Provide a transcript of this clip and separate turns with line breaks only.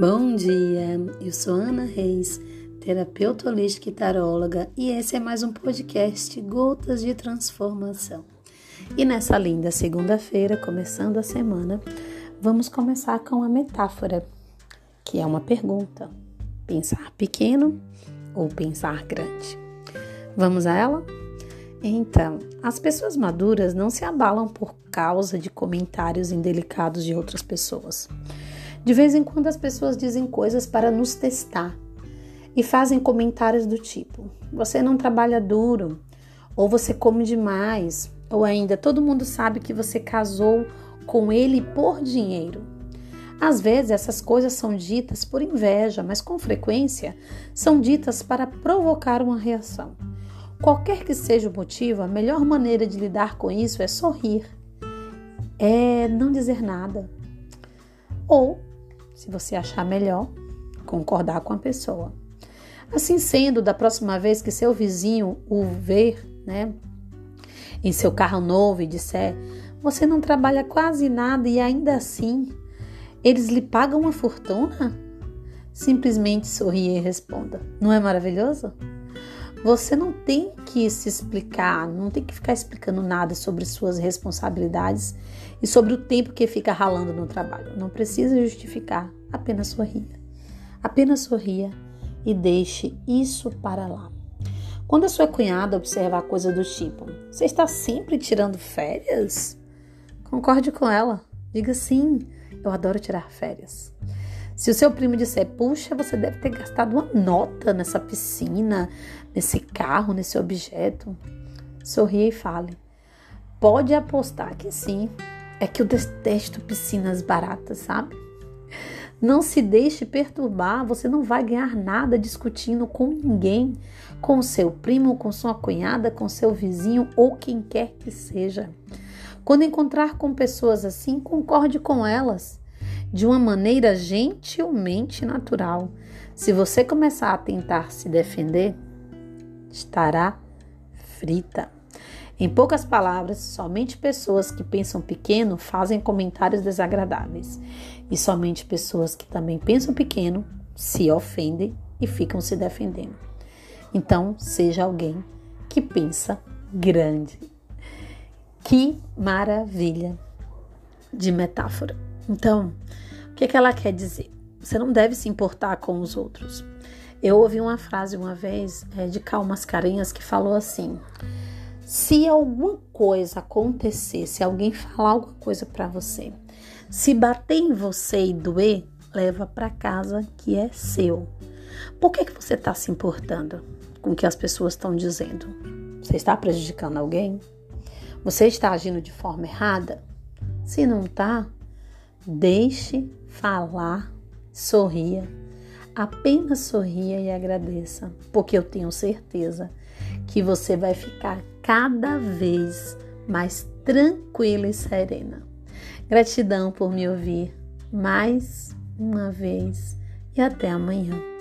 Bom dia, eu sou Ana Reis, terapeuta holística e taróloga, e esse é mais um podcast Gotas de Transformação. E nessa linda segunda-feira, começando a semana, vamos começar com a metáfora, que é uma pergunta: pensar pequeno ou pensar grande? Vamos a ela? Então, as pessoas maduras não se abalam por causa de comentários indelicados de outras pessoas. De vez em quando as pessoas dizem coisas para nos testar e fazem comentários do tipo: você não trabalha duro, ou você come demais, ou ainda todo mundo sabe que você casou com ele por dinheiro. Às vezes essas coisas são ditas por inveja, mas com frequência são ditas para provocar uma reação. Qualquer que seja o motivo, a melhor maneira de lidar com isso é sorrir, é não dizer nada. Ou se você achar melhor, concordar com a pessoa. Assim sendo, da próxima vez que seu vizinho o ver, né, em seu carro novo e disser: Você não trabalha quase nada e ainda assim eles lhe pagam uma fortuna? Simplesmente sorria e responda: Não é maravilhoso? Você não tem que se explicar, não tem que ficar explicando nada sobre suas responsabilidades e sobre o tempo que fica ralando no trabalho. Não precisa justificar, apenas sorria. Apenas sorria e deixe isso para lá. Quando a sua cunhada observar coisa do tipo: Você está sempre tirando férias? Concorde com ela. Diga sim, eu adoro tirar férias. Se o seu primo disser, puxa, você deve ter gastado uma nota nessa piscina, nesse carro, nesse objeto, sorria e fale. Pode apostar que sim. É que eu detesto piscinas baratas, sabe? Não se deixe perturbar, você não vai ganhar nada discutindo com ninguém, com seu primo, com sua cunhada, com seu vizinho ou quem quer que seja. Quando encontrar com pessoas assim, concorde com elas de uma maneira gentilmente natural. Se você começar a tentar se defender, estará frita. Em poucas palavras, somente pessoas que pensam pequeno fazem comentários desagradáveis, e somente pessoas que também pensam pequeno se ofendem e ficam se defendendo. Então, seja alguém que pensa grande. Que maravilha de metáfora! Então, o que, que ela quer dizer? Você não deve se importar com os outros. Eu ouvi uma frase uma vez é, de Cal Mascarenhas que falou assim: se alguma coisa acontecer, se alguém falar alguma coisa para você, se bater em você e doer, leva para casa que é seu. Por que, que você está se importando com o que as pessoas estão dizendo? Você está prejudicando alguém? Você está agindo de forma errada? Se não está, Deixe falar, sorria. Apenas sorria e agradeça, porque eu tenho certeza que você vai ficar cada vez mais tranquila e serena. Gratidão por me ouvir mais uma vez e até amanhã.